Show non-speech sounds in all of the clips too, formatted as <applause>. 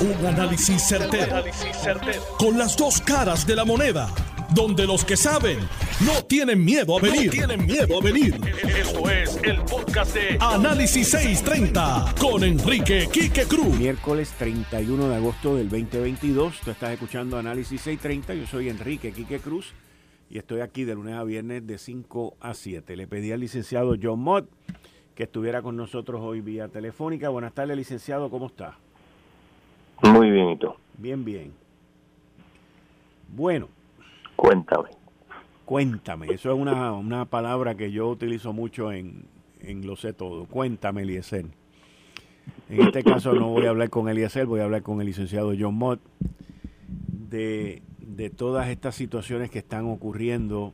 Un análisis certero, Con las dos caras de la moneda. Donde los que saben no tienen miedo a venir. tienen miedo a venir. Esto es el podcast de Análisis 630 con Enrique Quique Cruz. Miércoles 31 de agosto del 2022. Tú estás escuchando Análisis 630. Yo soy Enrique Quique Cruz y estoy aquí de lunes a viernes de 5 a 7. Le pedí al licenciado John Mott que estuviera con nosotros hoy vía telefónica. Buenas tardes, licenciado. ¿Cómo está? Muy bien, ¿y tú? Bien, bien. Bueno, Cuéntame. Cuéntame, eso es una, palabra que yo utilizo mucho en, en Lo sé todo. Cuéntame, Eliezer. En este caso no voy a hablar con Eliezer, voy a hablar con el licenciado John Mott de, de todas estas situaciones que están ocurriendo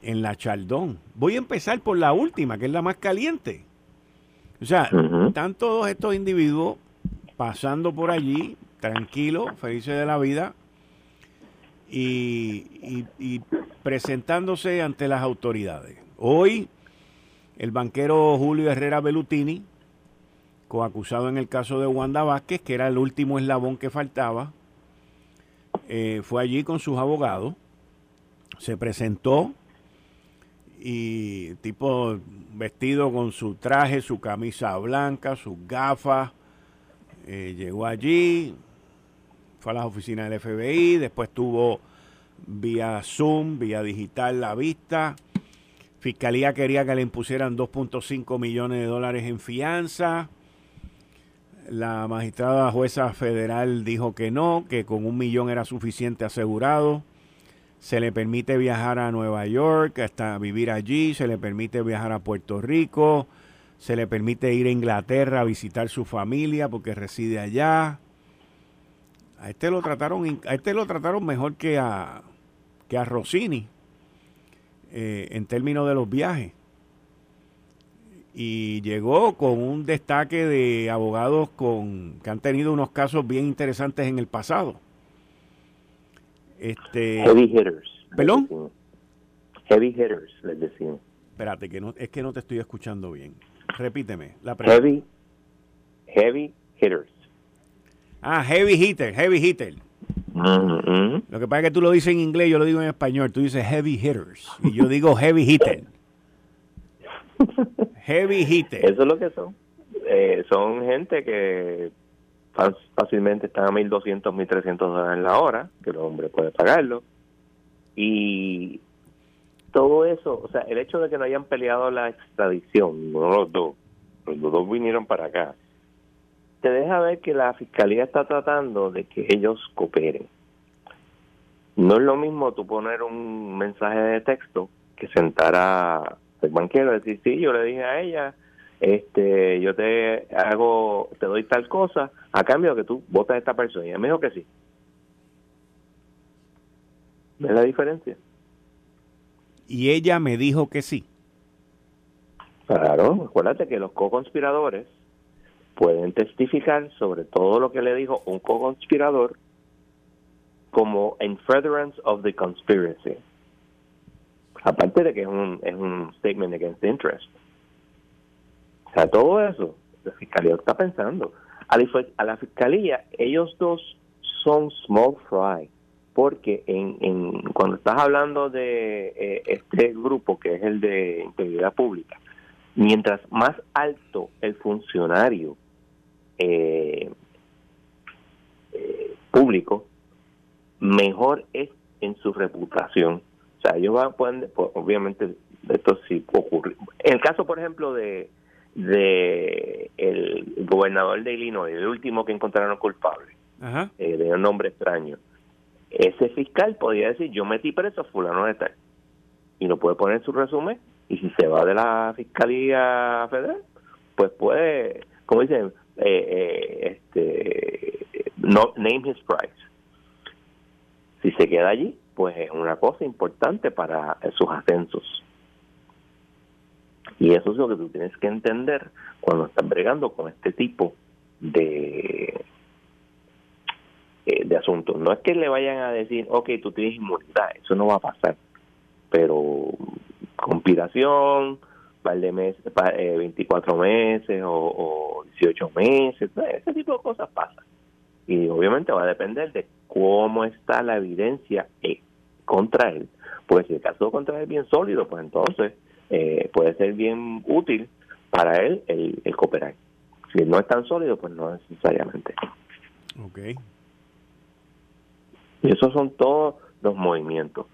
en la Chaldón. Voy a empezar por la última, que es la más caliente. O sea, están todos estos individuos pasando por allí, tranquilos, felices de la vida, y, presentándose ante las autoridades. Hoy, el banquero Julio Herrera Belutini, coacusado en el caso de Wanda Vázquez, que era el último eslabón que faltaba, eh, fue allí con sus abogados, se presentó y tipo vestido con su traje, su camisa blanca, sus gafas, eh, llegó allí, fue a las oficinas del FBI, después tuvo vía Zoom, vía digital la vista. Fiscalía quería que le impusieran 2.5 millones de dólares en fianza. La magistrada jueza federal dijo que no, que con un millón era suficiente asegurado. Se le permite viajar a Nueva York, hasta vivir allí, se le permite viajar a Puerto Rico, se le permite ir a Inglaterra a visitar su familia porque reside allá. A este lo trataron, a este lo trataron mejor que a, que a Rossini eh, en términos de los viajes. Y llegó con un destaque de abogados con, que han tenido unos casos bien interesantes en el pasado. Este, Heavy hitters. ¿Perdón? Heavy hitters, les decimos. Espérate, que no, es que no te estoy escuchando bien. Repíteme la pregunta. Heavy, heavy hitters. Ah, heavy hitter, heavy hitter. Mm-hmm. Lo que pasa es que tú lo dices en inglés, yo lo digo en español. Tú dices heavy hitters y yo digo heavy hitter. heavy hitter. Eso es lo que son. Eh, son gente que fácilmente están a 1.200, 1.300 dólares en la hora, que el hombre puede pagarlo. Y todo eso, o sea, el hecho de que no hayan peleado la extradición, no los dos, los dos vinieron para acá, te deja ver que la fiscalía está tratando de que ellos cooperen. No es lo mismo tú poner un mensaje de texto que sentar a el banquero y decir, sí, yo le dije a ella, este, yo te hago, te doy tal cosa a cambio de que tú votas a esta persona. Y ella me dijo que sí. ¿Ves la diferencia? Y ella me dijo que sí. Claro, acuérdate que los co-conspiradores pueden testificar sobre todo lo que le dijo un co-conspirador como in furtherance of the conspiracy. Aparte de que es un, es un statement against interest. O sea, todo eso, la fiscalía está pensando. A la, a la fiscalía, ellos dos son small fry, porque en, en cuando estás hablando de eh, este grupo que es el de integridad pública, mientras más alto el funcionario eh, eh, público, mejor es en su reputación. O sea, ellos van, pueden, pues, obviamente, esto sí ocurre. En el caso, por ejemplo, de, de el gobernador de Illinois, el último que encontraron culpable, eh, de un nombre extraño, ese fiscal podría decir, yo metí preso a fulano de tal, y no puede poner su resumen, y si se va de la fiscalía federal, pues puede, como dicen, eh, eh, este, no, name his price. Si se queda allí, pues es una cosa importante para sus ascensos. Y eso es lo que tú tienes que entender cuando estás bregando con este tipo de, eh, de asuntos. No es que le vayan a decir, ok, tú tienes inmunidad, eso no va a pasar. Pero conspiración, par de meses, 24 meses o 18 meses, ese tipo de cosas pasan. Y obviamente va a depender de cómo está la evidencia eh, contra él. Pues si el caso contra él es bien sólido, pues entonces eh, puede ser bien útil para él el, el, cooperar. Si no es tan sólido, pues no necesariamente. Ok. Y esos son todos los movimientos.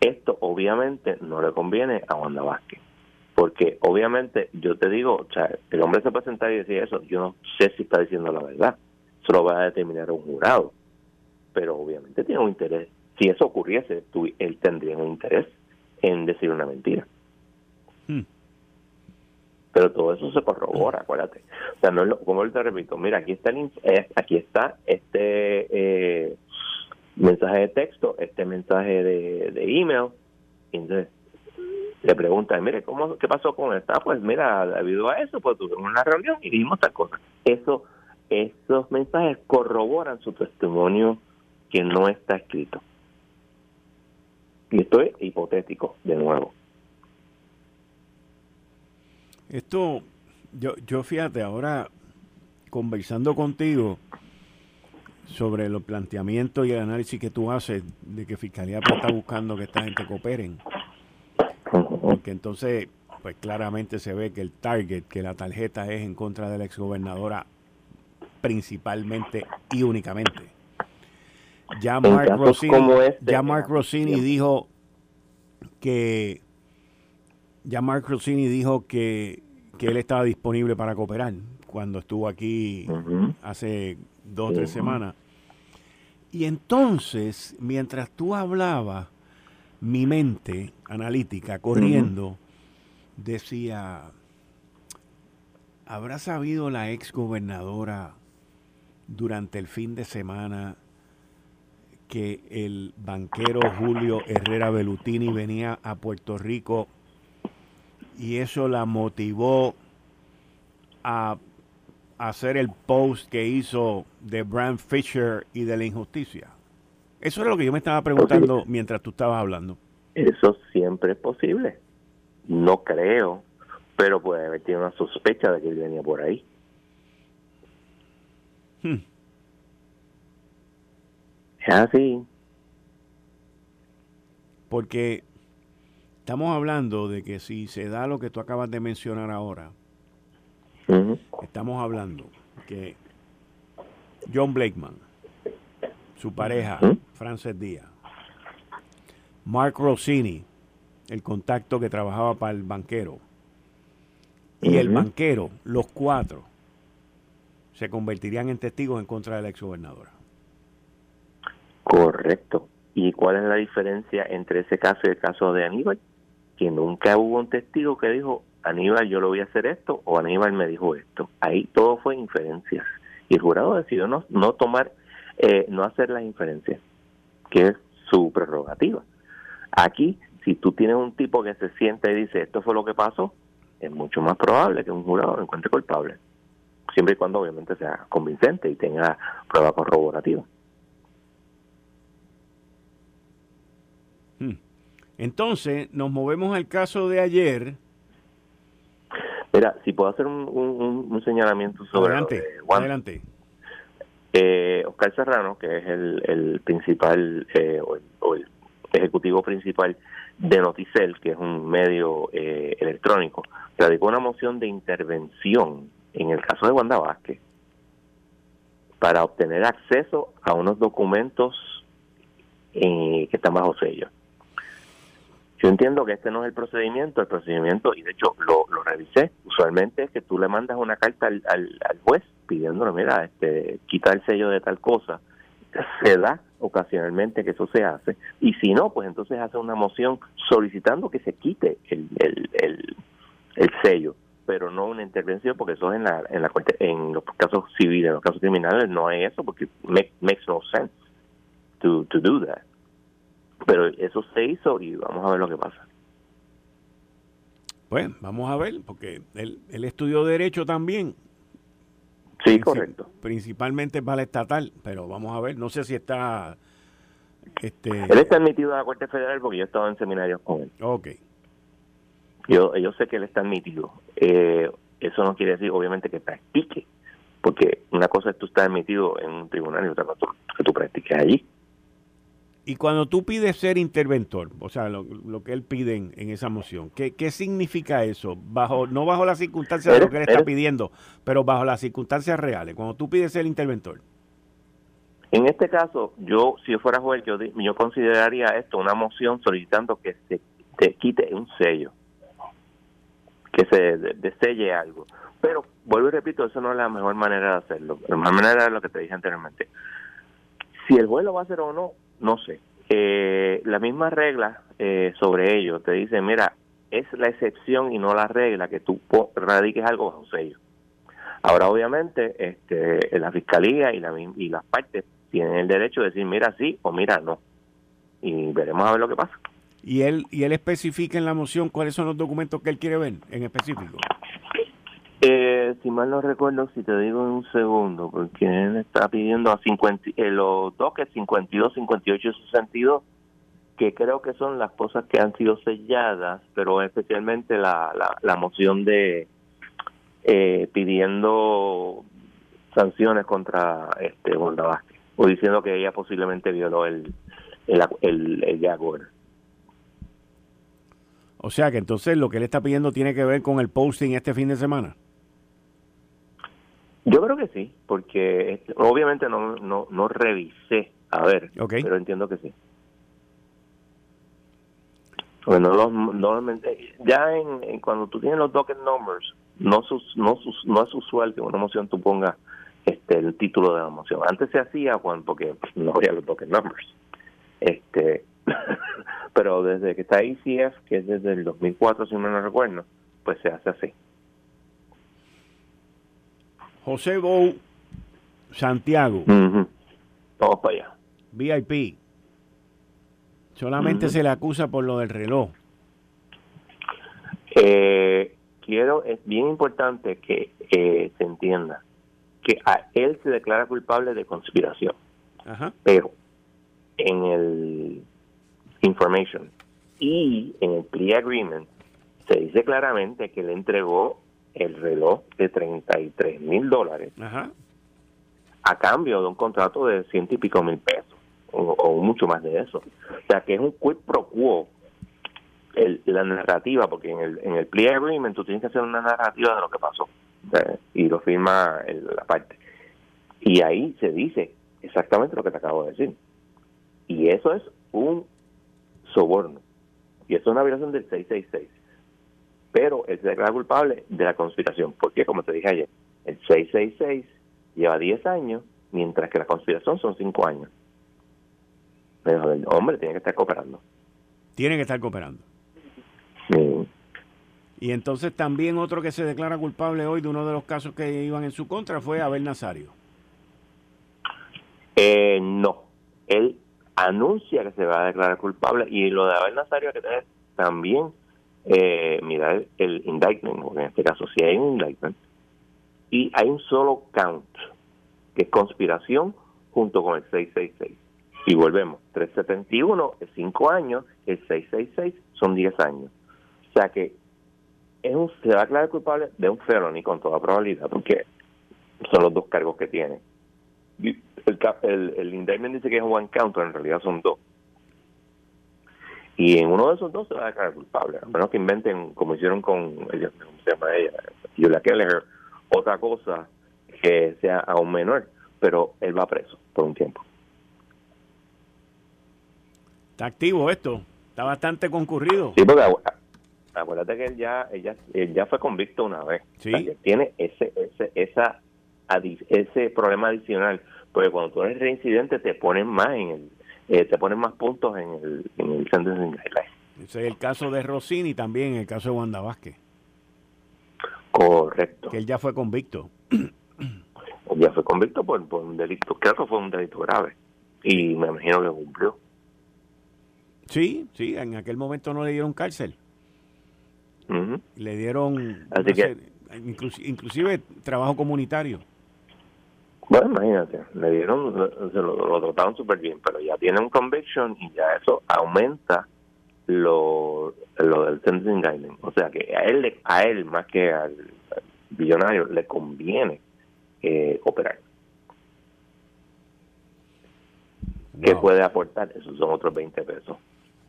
Esto obviamente no le conviene a Wanda Vázquez. Porque obviamente yo te digo, o sea, el hombre se presenta y decir eso, yo no sé si está diciendo la verdad. Eso lo va a determinar un jurado. Pero obviamente tiene un interés. Si eso ocurriese, tú, él tendría un interés en decir una mentira. Hmm. Pero todo eso se corrobora, acuérdate. O sea, no es lo, como te repito, mira, aquí está el, eh, aquí está este eh, mensaje de texto, este mensaje de, de email, entonces le preguntan, mire, ¿cómo, ¿qué pasó con esta? Pues mira, debido a eso, pues tuvimos una reunión y dijimos tal cosa. Eso, esos mensajes corroboran su testimonio que no está escrito. Y esto es hipotético, de nuevo. Esto, yo, yo fíjate, ahora conversando contigo sobre los planteamientos y el análisis que tú haces de que Fiscalía pues está buscando que esta gente cooperen. Porque entonces, pues claramente se ve que el target, que la tarjeta es en contra de la exgobernadora principalmente y únicamente. Ya Mark Rossini, este, ya Mark Rossini dijo que ya Mark Rossini dijo que, él estaba disponible para cooperar cuando estuvo aquí hace dos o tres semanas. Y entonces, mientras tú hablabas, mi mente analítica corriendo decía, ¿habrá sabido la ex gobernadora durante el fin de semana que el banquero Julio Herrera Belutini venía a Puerto Rico y eso la motivó a hacer el post que hizo de Brand Fisher y de la injusticia? Eso era lo que yo me estaba preguntando mientras tú estabas hablando. Eso siempre es posible. No creo, pero puede haber tenido una sospecha de que él venía por ahí. Hmm. Es así. Porque estamos hablando de que si se da lo que tú acabas de mencionar ahora, estamos hablando que John Blakeman, su pareja, Frances Díaz, Mark Rossini, el contacto que trabajaba para el banquero, y el banquero, los cuatro, se convertirían en testigos en contra de la exgobernadora. Correcto. ¿Y cuál es la diferencia entre ese caso y el caso de Aníbal? Que nunca hubo un testigo que dijo, Aníbal, yo lo voy a hacer esto, o Aníbal me dijo esto. Ahí todo fue inferencias. Y el jurado decidió no, no tomar, eh, no hacer las inferencias, que es su prerrogativa. Aquí, si tú tienes un tipo que se siente y dice esto fue lo que pasó, es mucho más probable que un jurado lo encuentre culpable. Siempre y cuando obviamente sea convincente y tenga prueba corroborativa. Hmm. Entonces, nos movemos al caso de ayer. Mira, si puedo hacer un, señalamiento sobre. Adelante, adelante. Eh, Oscar Serrano, que es el, principal eh, o el ejecutivo principal de Noticel, que es un medio eh, electrónico, radicó una moción de intervención en el caso de Wanda Vázquez para obtener acceso a unos documentos eh, que están bajo sello. Yo entiendo que este no es el procedimiento, el procedimiento, y de hecho lo, revisé, usualmente es que tú le mandas una carta al, al, juez pidiéndole, mira, este, quita el sello de tal cosa, se da ocasionalmente que eso se hace, y si no, pues entonces hace una moción solicitando que se quite el, el, el, sello, pero no una intervención, porque eso es en la, en la en los casos civiles, en los casos criminales no hay eso, porque make, makes no sense to, to do that. Pero eso se hizo y vamos a ver lo que pasa. Pues vamos a ver, porque él, él estudió Derecho también Sí, correcto. Principalmente para estatal, pero vamos a ver, no sé si está... Este... Él está admitido a la Corte Federal porque yo he estado en seminarios con él. Ok. Yo, yo sé que él está admitido. Eh, eso no quiere decir, obviamente, que practique, porque una cosa es tú estás emitido en un tribunal y otra cosa que tú practiques allí. Y cuando tú pides ser interventor, o sea, lo, que él pide en, esa moción, ¿qué, ¿qué, significa eso? bajo No bajo las circunstancias de lo que él está pidiendo, pero bajo las circunstancias reales, cuando tú pides ser interventor. En este caso, yo, si yo fuera juez, yo, yo consideraría esto una moción solicitando que se te quite un sello, que se deselle algo. Pero, vuelvo y repito, eso no es la mejor manera de hacerlo. La mejor manera es lo que te dije anteriormente. Si el juez lo va a hacer o no, no sé. Eh, la misma regla eh, sobre ello te dice, mira, es la excepción y no la regla que tú radiques algo bajo sello. Ahora, obviamente, este, la fiscalía y, la, y las partes tienen el derecho de decir, mira sí o mira no. Y veremos a ver lo que pasa. ¿Y él, y él especifica en la moción cuáles son los documentos que él quiere ver en específico? Si mal no recuerdo, si te digo en un segundo, porque él está pidiendo a 50, eh, los doques 52, 58 y 62, que creo que son las cosas que han sido selladas, pero especialmente la, la, moción de eh, pidiendo sanciones contra este Wanda o diciendo que ella posiblemente violó el, el, el, el O sea que entonces lo que él está pidiendo tiene que ver con el posting este fin de semana. Yo creo que sí, porque obviamente no, no, no revisé, a ver, pero entiendo que sí. Bueno, normalmente, ya en, cuando tú tienes los docket numbers, no, no, no es usual que una moción tú pongas este, el título de la moción. Antes se hacía cuando, porque no había los docket numbers. Este, <laughs> pero desde que está ICF, que es desde el 2004, si no me recuerdo, pues se hace así. José Bou Santiago. Vamos para allá. VIP. Solamente se le acusa por lo del reloj. Eh, quiero, es bien importante que eh, se entienda que a él se declara culpable de conspiración. Pero en el information y en el plea agreement se dice claramente que le entregó el reloj de 33 mil dólares a cambio de un contrato de ciento y pico mil pesos o, mucho más de eso. O sea que es un quid pro quo la narrativa, porque en el, en el plea agreement tú tienes que hacer una narrativa de lo que pasó y lo firma la parte. Y ahí se dice exactamente lo que te acabo de decir. Y eso es un soborno. Y eso es una violación del 666 pero él se declara culpable de la conspiración. Porque, como te dije ayer, el 666 lleva 10 años, mientras que la conspiración son 5 años. Pero el hombre tiene que estar cooperando. Tiene que estar cooperando. Y entonces también otro que se declara culpable hoy de uno de los casos que iban en su contra fue Abel Nazario. Eh, no, él anuncia que se va a declarar culpable y lo de Abel Nazario hay que tener también eh, mirar el indictment, en este caso si hay un indictment, y hay un solo count, que es conspiración junto con el 666. Y volvemos, 371 es 5 años, el 666 son 10 años. O sea que es un, se va a culpable de un felony con toda probabilidad, porque son los dos cargos que tiene. El, el, el indictment dice que es one count, pero en realidad son dos. Y en uno de esos dos se va a declarar culpable, a menos que inventen, como hicieron con, ella, ¿cómo se llama ella? Julia Keller, otra cosa que sea aún menor, pero él va preso por un tiempo. Está activo esto, está bastante concurrido. Sí, porque acuérdate que él ya, ella, él ya fue convicto una vez. Sí. tiene ese, ese, esa, ese problema adicional, porque cuando tú eres reincidente te ponen más en el eh, te ponen más puntos en el, en el sentencing Ese es el caso de Rossini y también el caso de Wanda Vázquez. Correcto. Que él ya fue convicto. ya fue convicto por, un delito, creo que fue un delito grave. Y me imagino que cumplió. Sí, sí, en aquel momento no le dieron cárcel. Le dieron, inclusive trabajo comunitario. Bueno, imagínate, le dieron, se lo, trataron súper bien, pero ya tiene un conviction y ya eso aumenta lo, lo del sentencing guideline. O sea que a él, a él más que al billonario le conviene eh, operar. ¿Qué puede aportar? Esos son otros 20 pesos.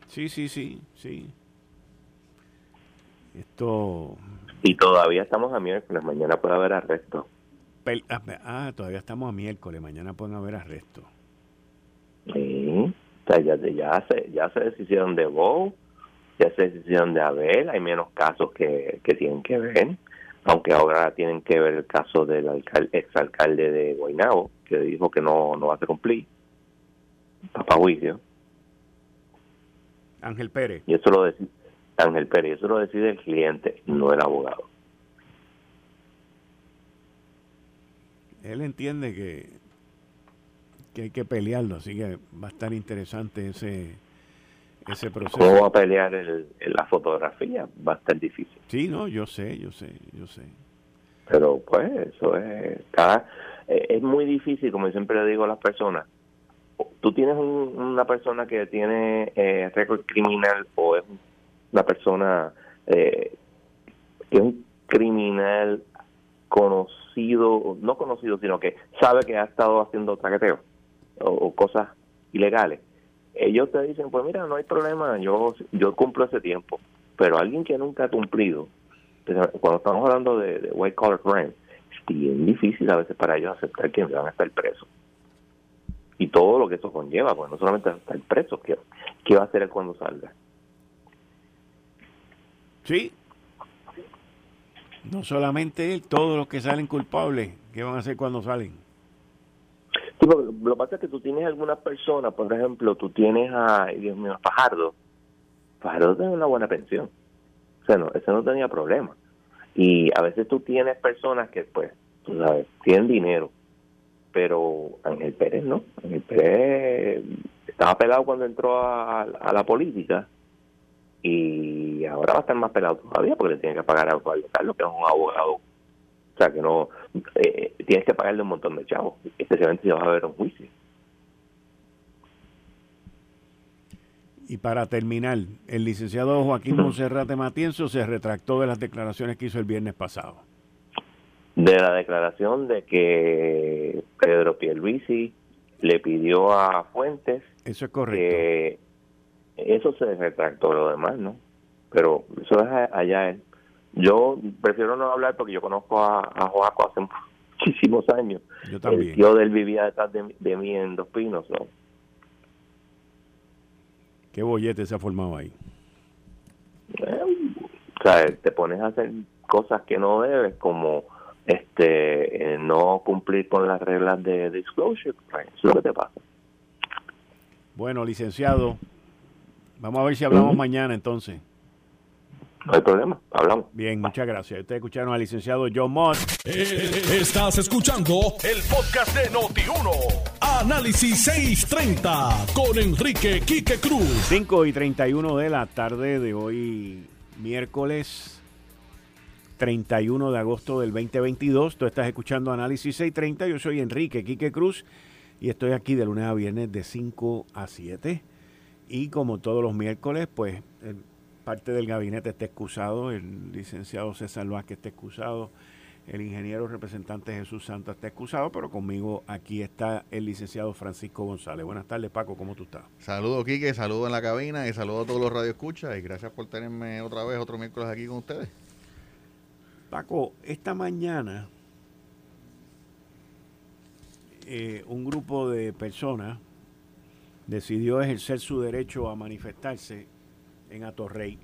Sí, sí, sí, sí. Esto... Y todavía estamos a miércoles, mañana puede haber arresto. Ah, ah, todavía estamos a miércoles, mañana pueden haber arresto. Sí, o sea, ya, ya, se, ya se deshicieron de Bow, ya se deshicieron de Abel, hay menos casos que, que tienen que ver, aunque ahora tienen que ver el caso del alcalde, exalcalde de Guaynabo, que dijo que no, no va a cumplir, papá juicio. Ángel Pérez. Y eso lo decide Ángel Pérez, eso lo decide el cliente, no el abogado. Él entiende que, que hay que pelearlo, así que va a estar interesante ese, ese proceso. ¿Cómo va a pelear el, la fotografía? Va a estar difícil. Sí, no, yo sé, yo sé, yo sé. Pero pues eso es, cada, eh, es muy difícil, como siempre le digo a las personas, tú tienes una persona que tiene eh, récord criminal o es una persona eh, que es un criminal conocido, no conocido, sino que sabe que ha estado haciendo traqueteo o, cosas ilegales. Ellos te dicen, pues mira, no hay problema, yo, yo cumplo ese tiempo. Pero alguien que nunca ha cumplido, cuando estamos hablando de, white collar crime, es bien difícil a veces para ellos aceptar que van a estar presos y todo lo que eso conlleva, pues no solamente estar preso, ¿qué, qué va a hacer cuando salga? Sí. No solamente él, todos los que salen culpables, ¿qué van a hacer cuando salen? Lo que pasa es que tú tienes algunas personas, por ejemplo, tú tienes a, Dios mío, a Fajardo. Fajardo tiene una buena pensión. O sea, no, ese no tenía problema. Y a veces tú tienes personas que, pues, tú sabes, tienen dinero pero Ángel Pérez no. Ángel Pérez estaba pelado cuando entró a, la política y ahora va a estar más pelado todavía porque le tiene que pagar a Carlos, que es un abogado. O sea, que no. Eh, tienes que pagarle un montón de chavos, especialmente si vas a ver un juicio. Y para terminar, el licenciado Joaquín Monserrate Matienzo se retractó de las declaraciones que hizo el viernes pasado de la declaración de que Pedro Pierluisi le pidió a Fuentes eso es correcto que eso se retractó lo demás no pero eso es allá él yo prefiero no hablar porque yo conozco a, a Joaco hace muchísimos años. Yo también. El tío de él vivía detrás de, mí en Dos Pinos ¿no? qué bollete se ha formado ahí. Eh, o sea te pones a hacer cosas que no debes como este eh, no cumplir con las reglas de disclosure, eso es lo que te pasa. Bueno, licenciado, vamos a ver si hablamos mañana entonces. No hay problema, hablamos. Bien, muchas gracias. Ustedes escucharon al licenciado John Mott. Eh, estás escuchando el podcast de Noti1. Análisis 630 con Enrique Quique Cruz. 5 y 31 de la tarde de hoy, miércoles 31 de agosto del 2022. Tú estás escuchando Análisis 630. Yo soy Enrique Quique Cruz y estoy aquí de lunes a viernes de 5 a 7. Y como todos los miércoles, pues parte del gabinete está excusado, el licenciado César Vázquez está excusado, el ingeniero representante Jesús Santos está excusado, pero conmigo aquí está el licenciado Francisco González. Buenas tardes, Paco, ¿cómo tú estás? Saludos, Quique, saludos en la cabina y saludos a todos los radioescuchas y gracias por tenerme otra vez otro miércoles aquí con ustedes. Paco, esta mañana eh, un grupo de personas decidió ejercer su derecho a manifestarse en Atorrey,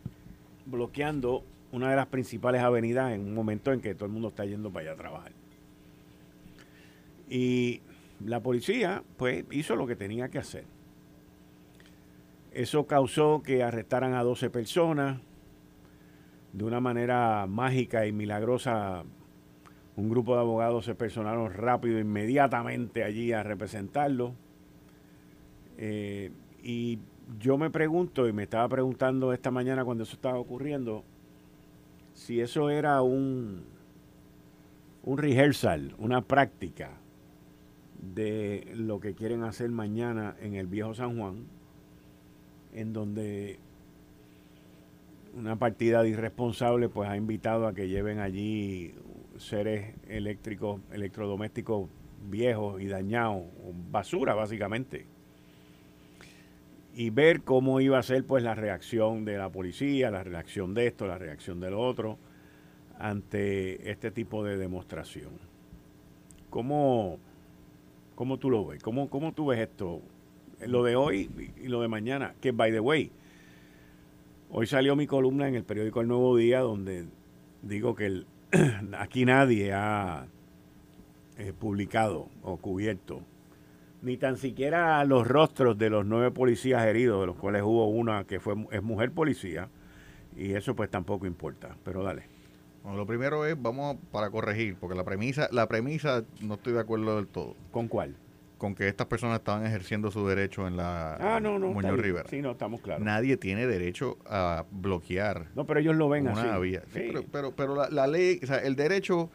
bloqueando una de las principales avenidas en un momento en que todo el mundo está yendo para allá a trabajar. Y la policía, pues, hizo lo que tenía que hacer. Eso causó que arrestaran a 12 personas, de una manera mágica y milagrosa, un grupo de abogados se personaron rápido, inmediatamente allí a representarlo. Eh, y yo me pregunto, y me estaba preguntando esta mañana cuando eso estaba ocurriendo, si eso era un, un rehearsal, una práctica de lo que quieren hacer mañana en el viejo San Juan, en donde una partida de irresponsable pues ha invitado a que lleven allí seres eléctricos, electrodomésticos viejos y dañados, basura básicamente. Y ver cómo iba a ser pues la reacción de la policía, la reacción de esto, la reacción del otro ante este tipo de demostración. ¿Cómo, cómo tú lo ves? ¿Cómo, ¿Cómo tú ves esto? Lo de hoy y lo de mañana, que by the way, hoy salió mi columna en el periódico El Nuevo Día donde digo que <clears throat> aquí nadie ha eh, publicado o cubierto ni tan siquiera los rostros de los nueve policías heridos, de los cuales hubo una que fue es mujer policía, y eso pues tampoco importa, pero dale. Bueno, lo primero es, vamos para corregir, porque la premisa, la premisa no estoy de acuerdo del todo. ¿Con cuál? Con que estas personas estaban ejerciendo su derecho en la ah, no, no, Muñoz Rivera. Sí, no, estamos claros. Nadie tiene derecho a bloquear. No, pero ellos lo ven así. Vía. pero, pero, la, la, ley, o sea, el derecho,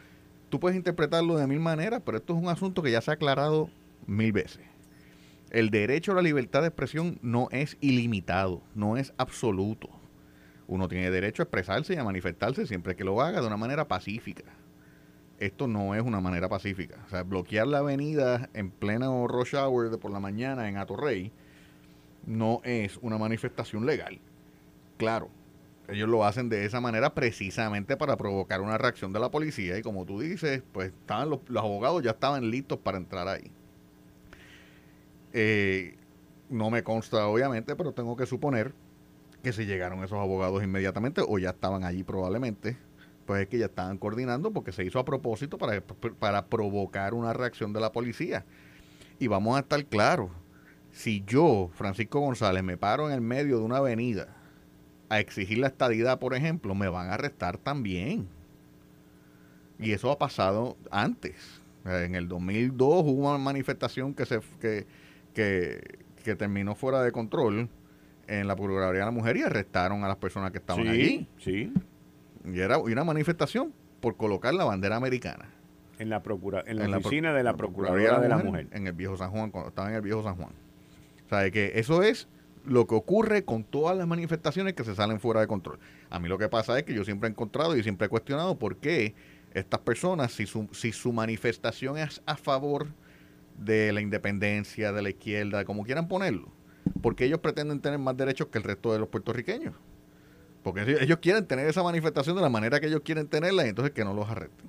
tú puedes interpretarlo de mil maneras, pero esto es un asunto que ya se ha aclarado mil veces. El derecho a la libertad de expresión no es ilimitado, no es absoluto. Uno tiene derecho a expresarse y a manifestarse siempre que lo haga de una manera pacífica. Esto no es una manera pacífica. O sea, bloquear la avenida en plena rush hour de por la mañana en Atorrey no es una manifestación legal. Claro, ellos lo hacen de esa manera precisamente para provocar una reacción de la policía y como tú dices, pues estaban los, los abogados ya estaban listos para entrar ahí. Eh, no me consta, obviamente, pero tengo que suponer que si llegaron esos abogados inmediatamente o ya estaban allí probablemente, pues es que ya estaban coordinando porque se hizo a propósito para, para provocar una reacción de la policía. Y vamos a estar claros, si yo, Francisco González, me paro en el medio de una avenida a exigir la estadidad, por ejemplo, me van a arrestar también. Y eso ha pasado antes. En el 2002 hubo una manifestación que se... Que, que, terminó fuera de control en la Procuraduría de la Mujer y arrestaron a las personas que estaban allí. Sí. Y era una manifestación por colocar la bandera americana. En la, procura, en la oficina de la Procuraduría de la, mujer, En el viejo San Juan, cuando estaba en el viejo San Juan. O sea, que eso es lo que ocurre con todas las manifestaciones que se salen fuera de control. A mí lo que pasa es que yo siempre he encontrado y siempre he cuestionado por qué estas personas, si su, si su manifestación es a favor de la independencia, de la izquierda, como quieran ponerlo. Porque ellos pretenden tener más derechos que el resto de los puertorriqueños. Porque ellos quieren tener esa manifestación de la manera que ellos quieren tenerla y entonces que no los arresten.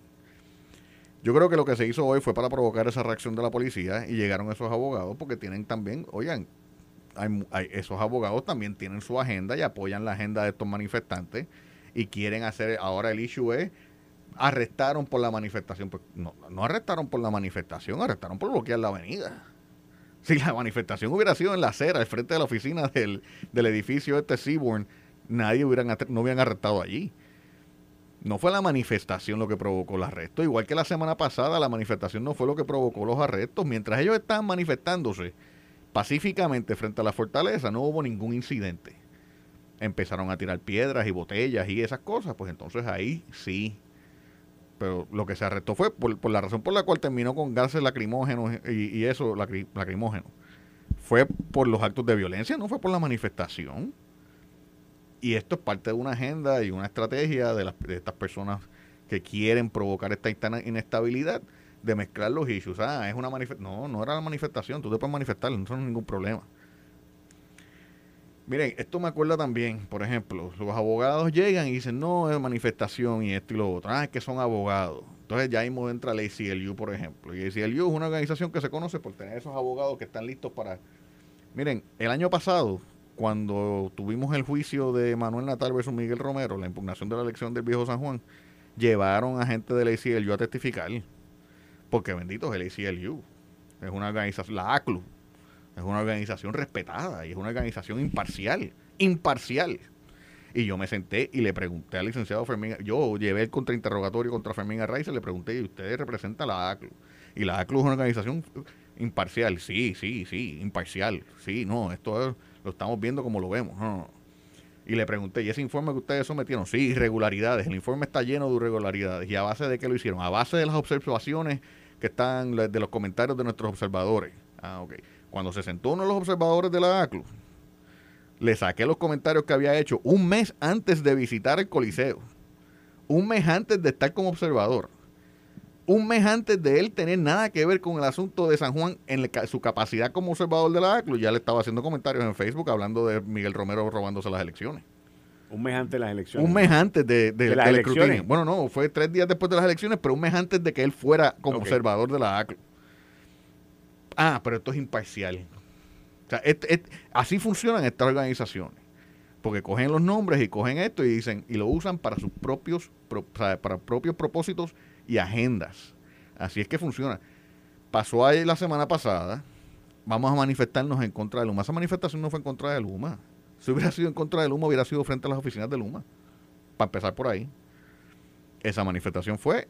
Yo creo que lo que se hizo hoy fue para provocar esa reacción de la policía y llegaron esos abogados porque tienen también, oigan, esos abogados también tienen su agenda y apoyan la agenda de estos manifestantes y quieren hacer, ahora el issue es arrestaron por la manifestación. Pues, no, no arrestaron por la manifestación, arrestaron por bloquear la avenida. Si la manifestación hubiera sido en la acera, al frente de la oficina del, edificio este Seaborn, nadie hubieran, no hubieran arrestado allí. No fue la manifestación lo que provocó el arresto. Igual que la semana pasada, la manifestación no fue lo que provocó los arrestos. Mientras ellos estaban manifestándose pacíficamente frente a la fortaleza, no hubo ningún incidente. Empezaron a tirar piedras y botellas y esas cosas, pues entonces ahí sí pero lo que se arrestó fue por, la razón por la cual terminó con gases lacrimógenos y, eso, lacrimógenos. Fue por los actos de violencia, no fue por la manifestación. Y esto es parte de una agenda y una estrategia de, las, de estas personas que quieren provocar esta inestabilidad de mezclar los issues. Ah, es una manifestación. No, no era la manifestación, tú te puedes manifestar, no es ningún problema. Miren, esto me acuerda también, por ejemplo, los abogados llegan y dicen, no, es manifestación y esto y lo otro. Ah, es que son abogados. Entonces ya mismo entra la ACLU, por ejemplo. Y ACLU es una organización que se conoce por tener esos abogados que están listos para... Miren, el año pasado, cuando tuvimos el juicio de Manuel Natal versus Miguel Romero, la impugnación de la elección del viejo San Juan, llevaron a gente del ACLU a testificar. Porque bendito es el ACLU. Es una organización, la ACLU, es una organización respetada y es una organización imparcial. Imparcial. Y yo me senté y le pregunté al licenciado Fermín, yo llevé el contrainterrogatorio contra Fermín Arraiz y le pregunté, ¿y usted representa la ACLU? Y la ACLU es una organización imparcial. Sí, sí, sí, imparcial. Sí, no, esto lo estamos viendo como lo vemos. Y le pregunté, ¿y ese informe que ustedes sometieron? Sí, irregularidades. El informe está lleno de irregularidades. ¿Y a base de qué lo hicieron? A base de las observaciones que están, de los comentarios de nuestros observadores. Ah, ok. Cuando se sentó uno de los observadores de la ACLU, le saqué los comentarios que había hecho un mes antes de visitar el Coliseo. Un mes antes de estar como observador. un mes antes de él tener nada que ver con el asunto de San Juan en su capacidad como observador de la ACLU, ya le estaba haciendo comentarios en Facebook hablando de Miguel Romero robándose las elecciones. Un mes antes de las elecciones. Un mes antes de, las elecciones. Bueno, no, fue tres días después de las elecciones, pero un mes antes de que él fuera como observador de la ACLU. Ah, pero esto es imparcial. O sea, así funcionan estas organizaciones. Porque cogen los nombres y cogen esto y dicen, y lo usan para sus propios, para propios propósitos y agendas. Así es que funciona. Pasó ahí la semana pasada, vamos a manifestarnos en contra de Luma. Esa manifestación no fue en contra de Luma. Si hubiera sido en contra de Luma, hubiera sido frente a las oficinas de Luma. Para empezar por ahí. Esa manifestación fue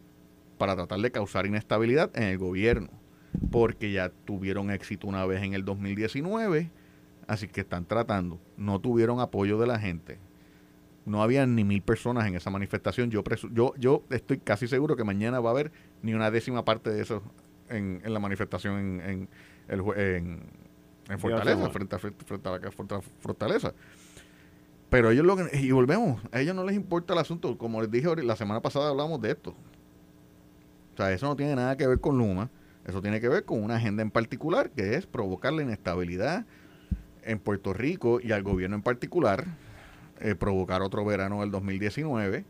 para tratar de causar inestabilidad en el gobierno. Porque ya tuvieron éxito una vez en el 2019. Así que están tratando. No tuvieron apoyo de la gente no había ni mil personas en esa manifestación. Yo, yo, yo estoy casi seguro que mañana va a haber ni una décima parte de eso en, la manifestación en, en, en, Fortaleza, frente a, frente a la Fortaleza. Pero ellos lo que, y volvemos, a ellos no les importa el asunto. Como les dije la semana pasada hablamos de esto. O sea, eso no tiene nada que ver con Luma. Eso tiene que ver con una agenda en particular, que es provocar la inestabilidad en Puerto Rico y al gobierno en particular, eh, provocar otro verano del 2019,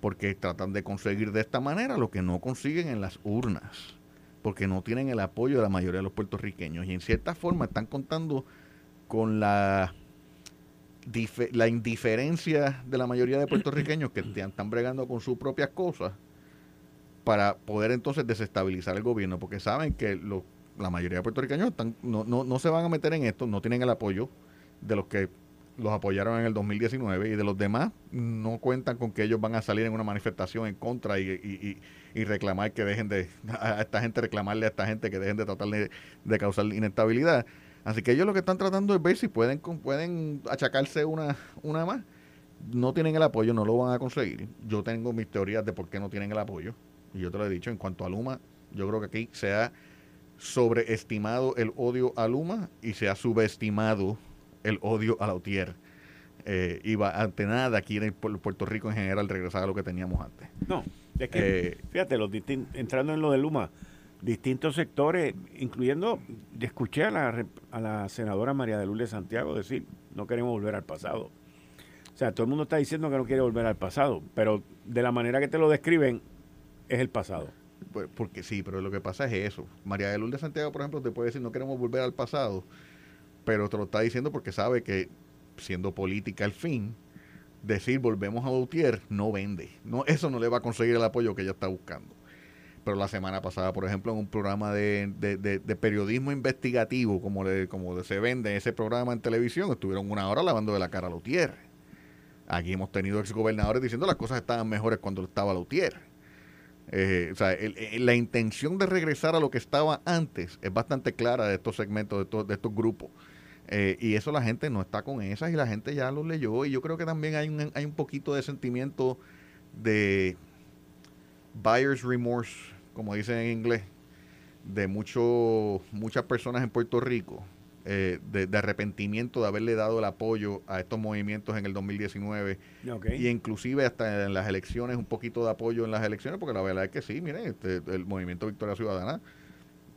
porque tratan de conseguir de esta manera lo que no consiguen en las urnas, porque no tienen el apoyo de la mayoría de los puertorriqueños. Y en cierta forma están contando con la la indiferencia de la mayoría de puertorriqueños que están bregando con sus propias cosas para poder entonces desestabilizar el gobierno, porque saben que la mayoría de puertorriqueños están, no, no, no se van a meter en esto, no tienen el apoyo de los que los apoyaron en el 2019 y de los demás no cuentan con que ellos van a salir en una manifestación en contra y, reclamar que dejen de, <laughs> esta gente, reclamarle a esta gente que dejen de tratar de, causar inestabilidad. Así que ellos lo que están tratando es ver si pueden, pueden achacarse una, una más. No tienen el apoyo, no lo van a conseguir. Yo tengo mis teorías de por qué no tienen el apoyo. Y yo te lo he dicho, en cuanto a Luma, yo creo que aquí se ha sobreestimado el odio a Luma y se ha subestimado el odio a la UTIER. Eh, iba ante nada aquí en Puerto Rico en general regresar a lo que teníamos antes. No, es que, eh, fíjate, los entrando en lo de Luma, distintos sectores, incluyendo, escuché a la, a la senadora María de Lourdes Santiago decir, no queremos volver al pasado. O sea, todo el mundo está diciendo que no quiere volver al pasado, pero de la manera que te lo describen, es el pasado. Pues, porque sí, pero lo que pasa es eso. María de Lourdes Santiago, por ejemplo, te puede decir, no queremos volver al pasado pero te lo está diciendo porque sabe que siendo política al fin, decir volvemos a Bautier no vende. No, eso no le va a conseguir el apoyo que ella está buscando. Pero la semana pasada, por ejemplo, en un programa de, periodismo investigativo, como, le, como se vende ese programa en televisión, estuvieron una hora lavando de la cara a Lautier. Aquí hemos tenido exgobernadores diciendo las cosas estaban mejores cuando estaba Lautier. Eh, la intención de regresar a lo que estaba antes es bastante clara de estos segmentos, de, de estos grupos. Eh, y eso la gente no está con esas y la gente ya lo leyó. Y yo creo que también hay un, hay un poquito de sentimiento de buyer's remorse, como dicen en inglés, de mucho, muchas personas en Puerto Rico, eh, de, arrepentimiento de haberle dado el apoyo a estos movimientos en el 2019 y inclusive hasta en las elecciones, un poquito de apoyo en las elecciones, porque la verdad es que sí, miren, este, el movimiento Victoria Ciudadana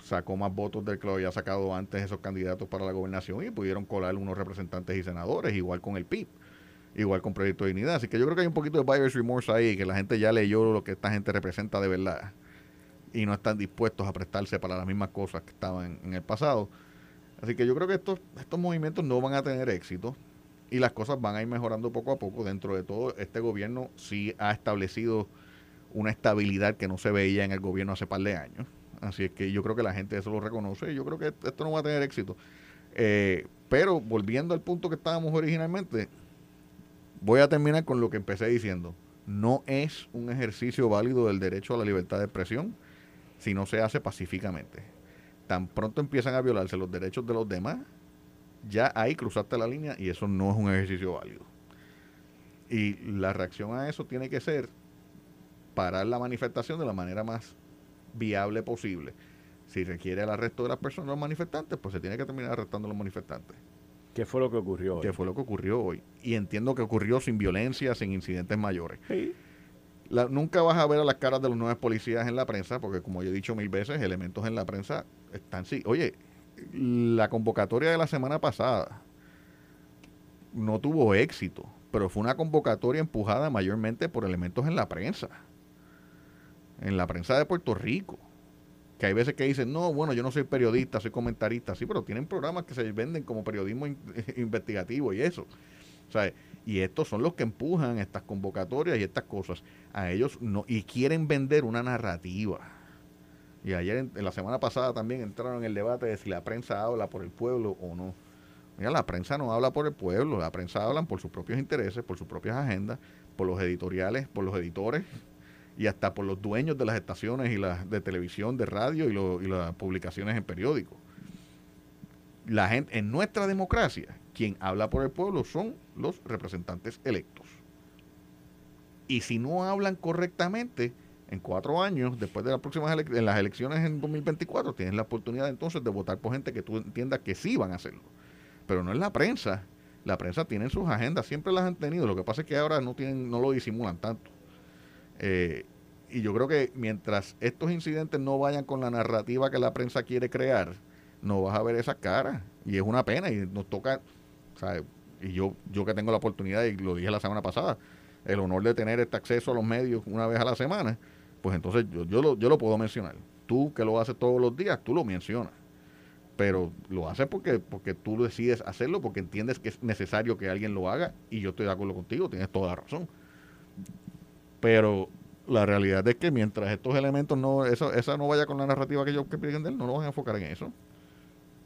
sacó más votos del que lo había sacado antes esos candidatos para la gobernación y pudieron colar unos representantes y senadores, igual con el PIB, igual con Proyecto de Dignidad. Así que yo creo que hay un poquito de buyer's remorse ahí, que la gente ya leyó lo que esta gente representa de verdad y no están dispuestos a prestarse para las mismas cosas que estaban en el pasado. Así que yo creo que estos, estos movimientos no van a tener éxito y las cosas van a ir mejorando poco a poco. Dentro de todo, este gobierno sí ha establecido una estabilidad que no se veía en el gobierno hace par de años. Así es que yo creo que la gente eso lo reconoce y yo creo que esto no va a tener éxito. Eh, pero volviendo al punto que estábamos originalmente, voy a terminar con lo que empecé diciendo. No es un ejercicio válido del derecho a la libertad de expresión si no se hace pacíficamente. Tan pronto empiezan a violarse los derechos de los demás, ya ahí cruzaste la línea y eso no es un ejercicio válido. Y la reacción a eso tiene que ser parar la manifestación de la manera más viable posible. Si requiere el arresto de las personas, los manifestantes, pues se tiene que terminar arrestando a los manifestantes. ¿Qué fue lo que ocurrió hoy? ¿Qué fue lo que ocurrió hoy? Y entiendo que ocurrió sin violencia, sin incidentes mayores. nunca vas a ver a las caras de los nuevos policías en la prensa, porque como yo he dicho mil veces, elementos en la prensa están sí. Oye, la convocatoria de la semana pasada no tuvo éxito, pero fue una convocatoria empujada mayormente por elementos en la prensa. En la prensa de Puerto Rico. Que hay veces que dicen, no, bueno, yo no soy periodista, soy comentarista. Sí, pero tienen programas que se venden como periodismo <laughs> investigativo y eso. O sea, y estos son los que empujan estas convocatorias y estas cosas. A ellos no, y quieren vender una narrativa. Y ayer, en, la semana pasada, también entraron en el debate de si la prensa habla por el pueblo o no. Mira, la prensa no habla por el pueblo, la prensa habla por sus propios intereses, por sus propias agendas, por los editoriales, por los editores y hasta por los dueños de las estaciones y las de televisión, de radio y, y las publicaciones en periódicos. La gente, en nuestra democracia, quien habla por el pueblo son los representantes electos. Y si no hablan correctamente, en cuatro años, después de las próximas en las elecciones en 2024, tienes la oportunidad entonces de votar por gente que tú entiendas que sí van a hacerlo. Pero no es la prensa. La prensa tiene sus agendas, siempre las han tenido. Lo que pasa es que ahora no tienen, no lo disimulan tanto. Eh, y yo creo que mientras estos incidentes no vayan con la narrativa que la prensa quiere crear, no vas a ver esa cara. Y es una pena. Y nos toca, y yo, yo que tengo la oportunidad, y lo dije la semana pasada, el honor de tener este acceso a los medios una vez a la semana, pues entonces yo, yo, lo, yo lo puedo mencionar. Tú que lo haces todos los días, tú lo mencionas. Pero lo haces porque, porque tú decides hacerlo, porque entiendes que es necesario que alguien lo haga, y yo estoy de acuerdo contigo, tienes toda la razón. Pero la realidad es que mientras estos elementos no, eso, esa no vaya con la narrativa que yo que piden de él, no lo van a enfocar en eso.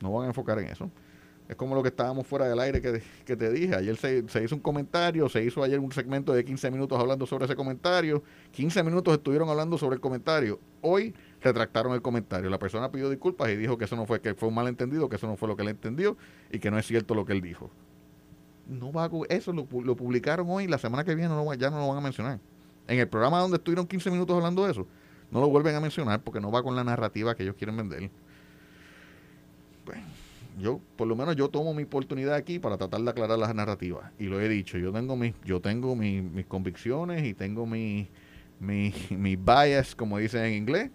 No van a enfocar en eso. Es como lo que estábamos fuera del aire que, te dije. Ayer se, hizo un comentario, se hizo ayer un segmento de 15 minutos hablando sobre ese comentario. 15 minutos estuvieron hablando sobre el comentario. Hoy retractaron el comentario. La persona pidió disculpas y dijo que eso no fue, que fue un malentendido, que eso no fue lo que él entendió y que no es cierto lo que él dijo. No va eso lo, publicaron hoy, la semana que viene no, ya no lo van a mencionar. En el programa donde estuvieron 15 minutos hablando de eso, no lo vuelven a mencionar porque no va con la narrativa que ellos quieren vender. Yo, por lo menos yo tomo mi oportunidad aquí para tratar de aclarar las narrativas. Y lo he dicho, yo tengo mis, yo tengo mis convicciones y tengo mi, mi, <laughs> mi bias, como dicen en inglés,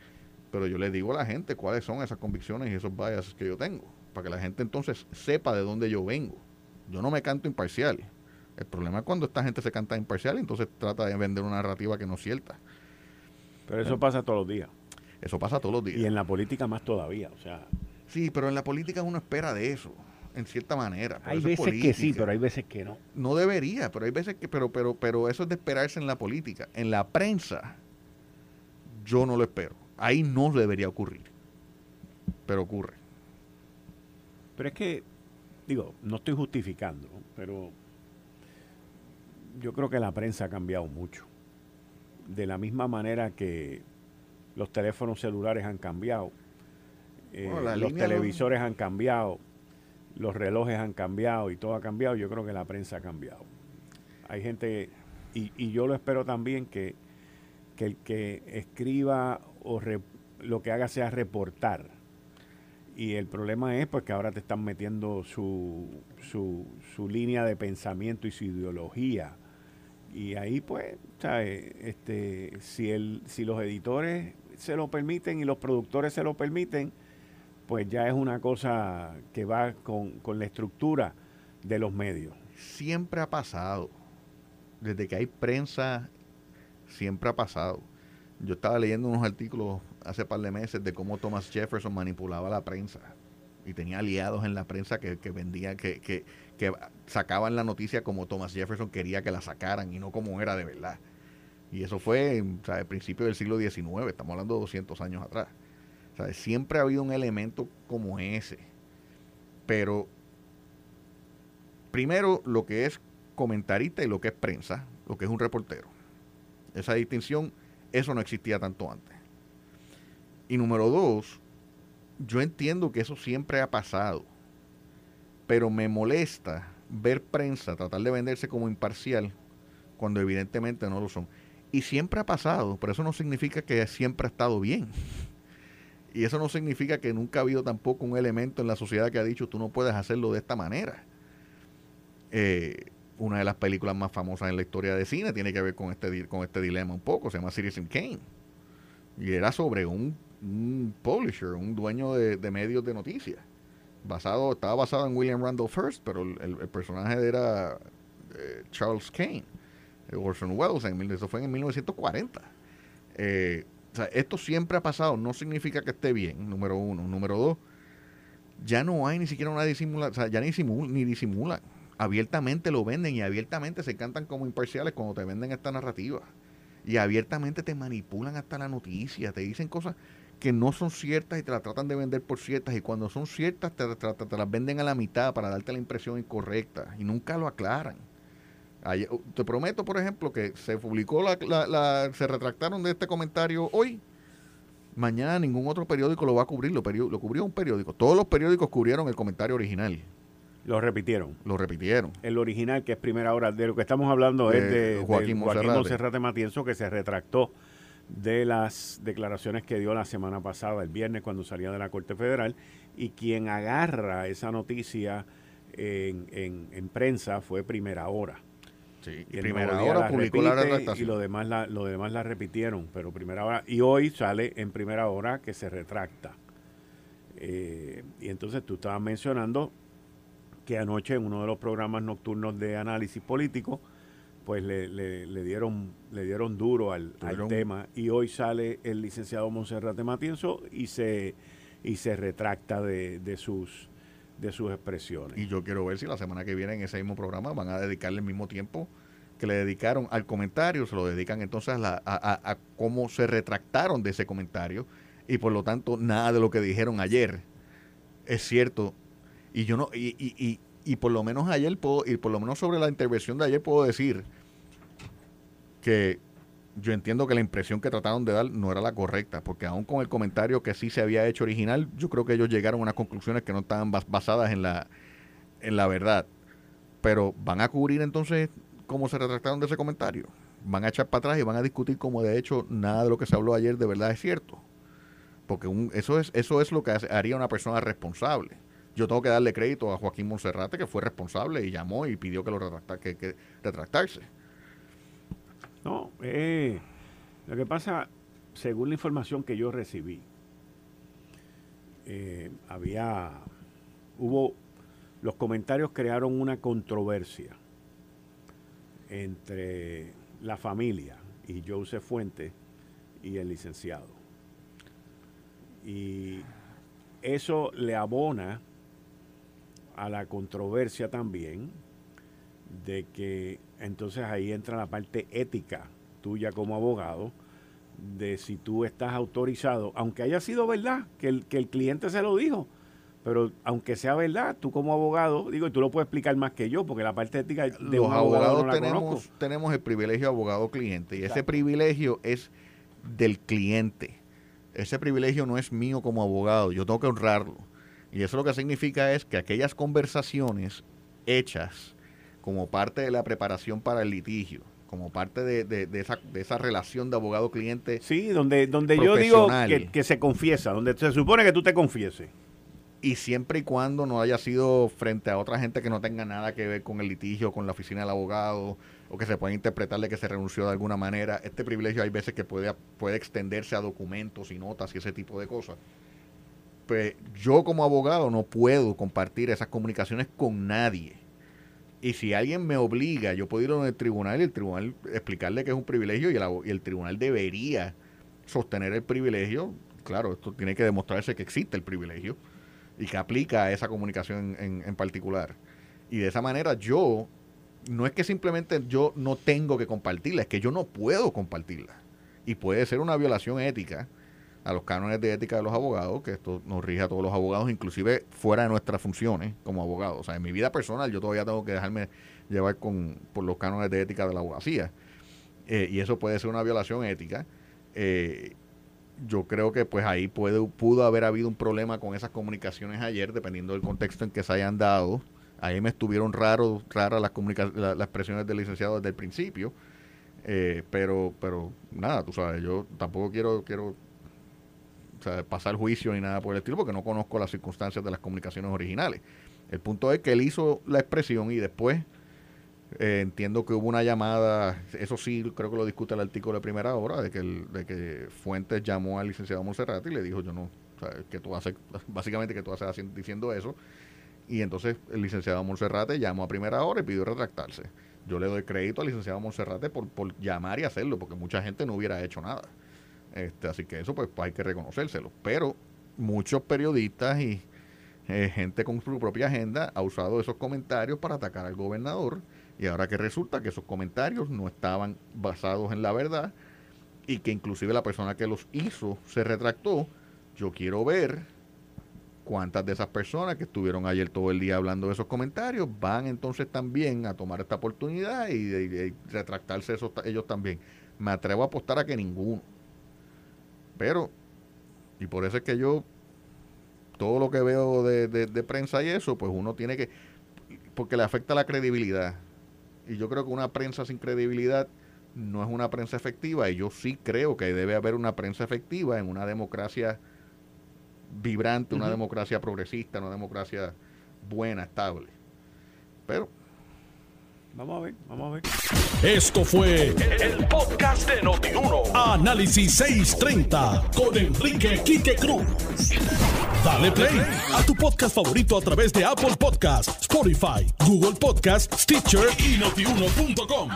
pero yo le digo a la gente cuáles son esas convicciones y esos bias que yo tengo, para que la gente entonces sepa de dónde yo vengo. Yo no me canto imparcial. El problema es cuando esta gente se canta imparcial y entonces trata de vender una narrativa que no es cierta. Pero eso pasa todos los días. Eso pasa todos los días. Y en la política más todavía, o sea, Sí, pero en la política uno espera de eso, en cierta manera. Hay veces que sí, pero hay veces que no. No debería, pero hay veces que, pero, pero, pero eso es de esperarse en la política. En la prensa, yo no lo espero. Ahí no debería ocurrir. Pero ocurre. Pero es que, digo, no estoy justificando, pero yo creo que la prensa ha cambiado mucho. De la misma manera que los teléfonos celulares han cambiado eh, los televisores han cambiado, los relojes han cambiado y todo ha cambiado. Yo creo que la prensa ha cambiado. Hay gente, y, yo lo espero también, que, el que escriba o lo que haga sea reportar. Y el problema es pues que ahora te están metiendo su, su, su línea de pensamiento y su ideología. Y ahí pues, Este, si, el, si los editores se lo permiten y los productores se lo permiten, pues ya es una cosa que va con, la estructura de los medios. Siempre ha pasado. Desde que hay prensa, siempre ha pasado. Yo estaba leyendo unos artículos hace par de meses de cómo Thomas Jefferson manipulaba la prensa y tenía aliados en la prensa que, que vendían, que, que, que, sacaban la noticia como Thomas Jefferson quería que la sacaran y no como era de verdad. Y eso fue al principio del siglo XIX, estamos hablando de 200 años atrás siempre ha habido un elemento como ese. Pero primero lo que es comentarista y lo que es prensa, lo que es un reportero. Esa distinción, eso no existía tanto antes. Y número dos, yo entiendo que eso siempre ha pasado, pero me molesta ver prensa tratar de venderse como imparcial cuando evidentemente no lo son. Y siempre ha pasado, pero eso no significa que siempre ha estado bien. Y eso no significa que nunca ha habido tampoco un elemento en la sociedad que ha dicho tú no puedes hacerlo de esta manera. Eh, una de las películas más famosas en la historia de cine, tiene que ver con este, con este dilema un poco, se llama Citizen Kane. Y era sobre un, publisher, un dueño de, medios de noticias. Basado, estaba basado en William Randolph Hearst, pero el, personaje era eh, Charles Kane, Orson Welles, eso fue en 1940. Eh, esto siempre ha pasado, no significa que esté bien, número uno. Número dos, ya no hay ni siquiera una disimulación, o sea, ya ni, ni disimulan. Abiertamente lo venden y abiertamente se cantan como imparciales cuando te venden esta narrativa. Y abiertamente te manipulan hasta la noticia, te dicen cosas que no son ciertas y te las tratan de vender por ciertas. Y cuando son ciertas, te, te las venden a la mitad para darte la impresión incorrecta. Y nunca lo aclaran. Uh, te prometo, por ejemplo, que se publicó, la, se retractaron de este comentario hoy. Mañana ningún otro periódico lo va a cubrir, lo, lo cubrió un periódico. Todos los periódicos cubrieron el comentario original. Lo repitieron. Lo repitieron. El original, que es primera hora, de lo que estamos hablando es de Joaquín, Monserrate. Matienzo, que se retractó de las declaraciones que dio la semana pasada, el viernes, cuando salía de la Corte Federal, y quien agarra esa noticia en, en prensa fue primera hora. Sí, y primera hora publicó la Y lo demás la, lo demás la repitieron, pero primera hora. Y hoy sale en primera hora que se retracta. Eh, y entonces tú estabas mencionando que anoche en uno de los programas nocturnos de análisis político, pues le, le, dieron le dieron duro al, tema y hoy sale el licenciado Monserrate Matienzo y se y se retracta de, de sus de sus expresiones. Y yo quiero ver si la semana que viene en ese mismo programa van a dedicarle el mismo tiempo que le dedicaron al comentario, se lo dedican entonces a, a, cómo se retractaron de ese comentario y por lo tanto nada de lo que dijeron ayer es cierto. Y yo no, y, y, y, por lo menos ayer puedo, y por lo menos sobre la intervención de ayer puedo decir que yo entiendo que la impresión que trataron de dar no era la correcta, porque aún con el comentario que sí se había hecho original, yo creo que ellos llegaron a unas conclusiones que no estaban basadas en la, en la verdad. Pero van a cubrir entonces cómo se retractaron de ese comentario. Van a echar para atrás y van a discutir cómo de hecho nada de lo que se habló ayer de verdad es cierto. Porque un, eso, es, eso es lo que haría una persona responsable. Yo tengo que darle crédito a Joaquín Monserrate, que fue responsable y llamó y pidió que lo retracta, que retractarse. No, eh, lo que pasa, según la información que yo recibí, eh, había, hubo, los comentarios crearon una controversia entre la familia y Joseph Fuente y el licenciado. Y eso le abona a la controversia también de que entonces ahí entra la parte ética tuya como abogado, de si tú estás autorizado, aunque haya sido verdad, que el, que el cliente se lo dijo, pero aunque sea verdad, tú como abogado, digo, y tú lo puedes explicar más que yo, porque la parte ética de Los abogados tenemos, tenemos el privilegio abogado-cliente, y ese privilegio es del cliente. Ese privilegio no es mío como abogado, yo tengo que honrarlo. Y eso lo que significa es que aquellas conversaciones hechas como parte de la preparación para el litigio, como parte de, de, esa, de esa relación de abogado-cliente. Sí, donde, donde yo digo que, que, se confiesa, donde se supone que tú te confieses. Y siempre y cuando no haya sido frente a otra gente que no tenga nada que ver con el litigio, con la oficina del abogado, o que se pueda interpretarle que se renunció de alguna manera. Este privilegio hay veces que puede, puede extenderse a documentos y notas y ese tipo de cosas. Pues yo como abogado no puedo compartir esas comunicaciones con nadie y si alguien me obliga, yo puedo ir a el tribunal y el tribunal explicarle que es un privilegio y el, y el tribunal debería sostener el privilegio. Claro, esto tiene que demostrarse que existe el privilegio y que aplica a esa comunicación en, en particular. Y de esa manera yo, no es que simplemente yo no tengo que compartirla, es que yo no puedo compartirla. Y puede ser una violación ética a los cánones de ética de los abogados, que esto nos rige a todos los abogados, inclusive fuera de nuestras funciones como abogados. O sea, en mi vida personal yo todavía tengo que dejarme llevar con, por los cánones de ética de la abogacía. Eh, y eso puede ser una violación ética. Eh, yo creo que pues ahí puede, pudo haber habido un problema con esas comunicaciones ayer, dependiendo del contexto en que se hayan dado. Ahí me estuvieron raro, raras las, las expresiones del licenciado desde el principio. Eh, pero, pero nada, tú sabes, yo tampoco quiero, quiero pasar juicio ni nada por el estilo, porque no conozco las circunstancias de las comunicaciones originales. El punto es que él hizo la expresión y después Eh, entiendo que hubo una llamada, eso sí, creo que lo discute el artículo de primera hora, de que, de que Fuentes llamó al licenciado Monserrate y le dijo, yo no, que tú haces, <laughs> básicamente que tú haces diciendo eso. Y entonces el licenciado Monserrate llamó a primera hora y pidió retractarse. Yo le doy crédito al licenciado Monserrate por, por llamar y hacerlo, porque mucha gente no hubiera hecho nada. Este, así que eso pues, hay que reconocérselo. Pero muchos periodistas y eh, gente con su propia agenda ha usado esos comentarios para atacar al gobernador y ahora que resulta que esos comentarios no estaban basados en la verdad y que inclusive la persona que los hizo se retractó, yo quiero ver cuántas de esas personas que estuvieron ayer todo el día hablando de esos comentarios van entonces también a tomar esta oportunidad y, retractarse ellos también. Me atrevo a apostar a que ninguno. Pero, y por eso es que yo, todo lo que veo de, de prensa y eso, pues uno tiene que, porque le afecta la credibilidad. Y yo creo que una prensa sin credibilidad no es una prensa efectiva. Y yo sí creo que debe haber una prensa efectiva en una democracia vibrante, una democracia progresista, una democracia buena, estable. Pero Vamos a ver, vamos a ver. Esto fue el, podcast de Notiuno. Análisis 630 con Enrique Quique Cruz. Dale play a tu podcast favorito a través de Apple Podcasts, Spotify, Google Podcasts, Stitcher y notiuno.com.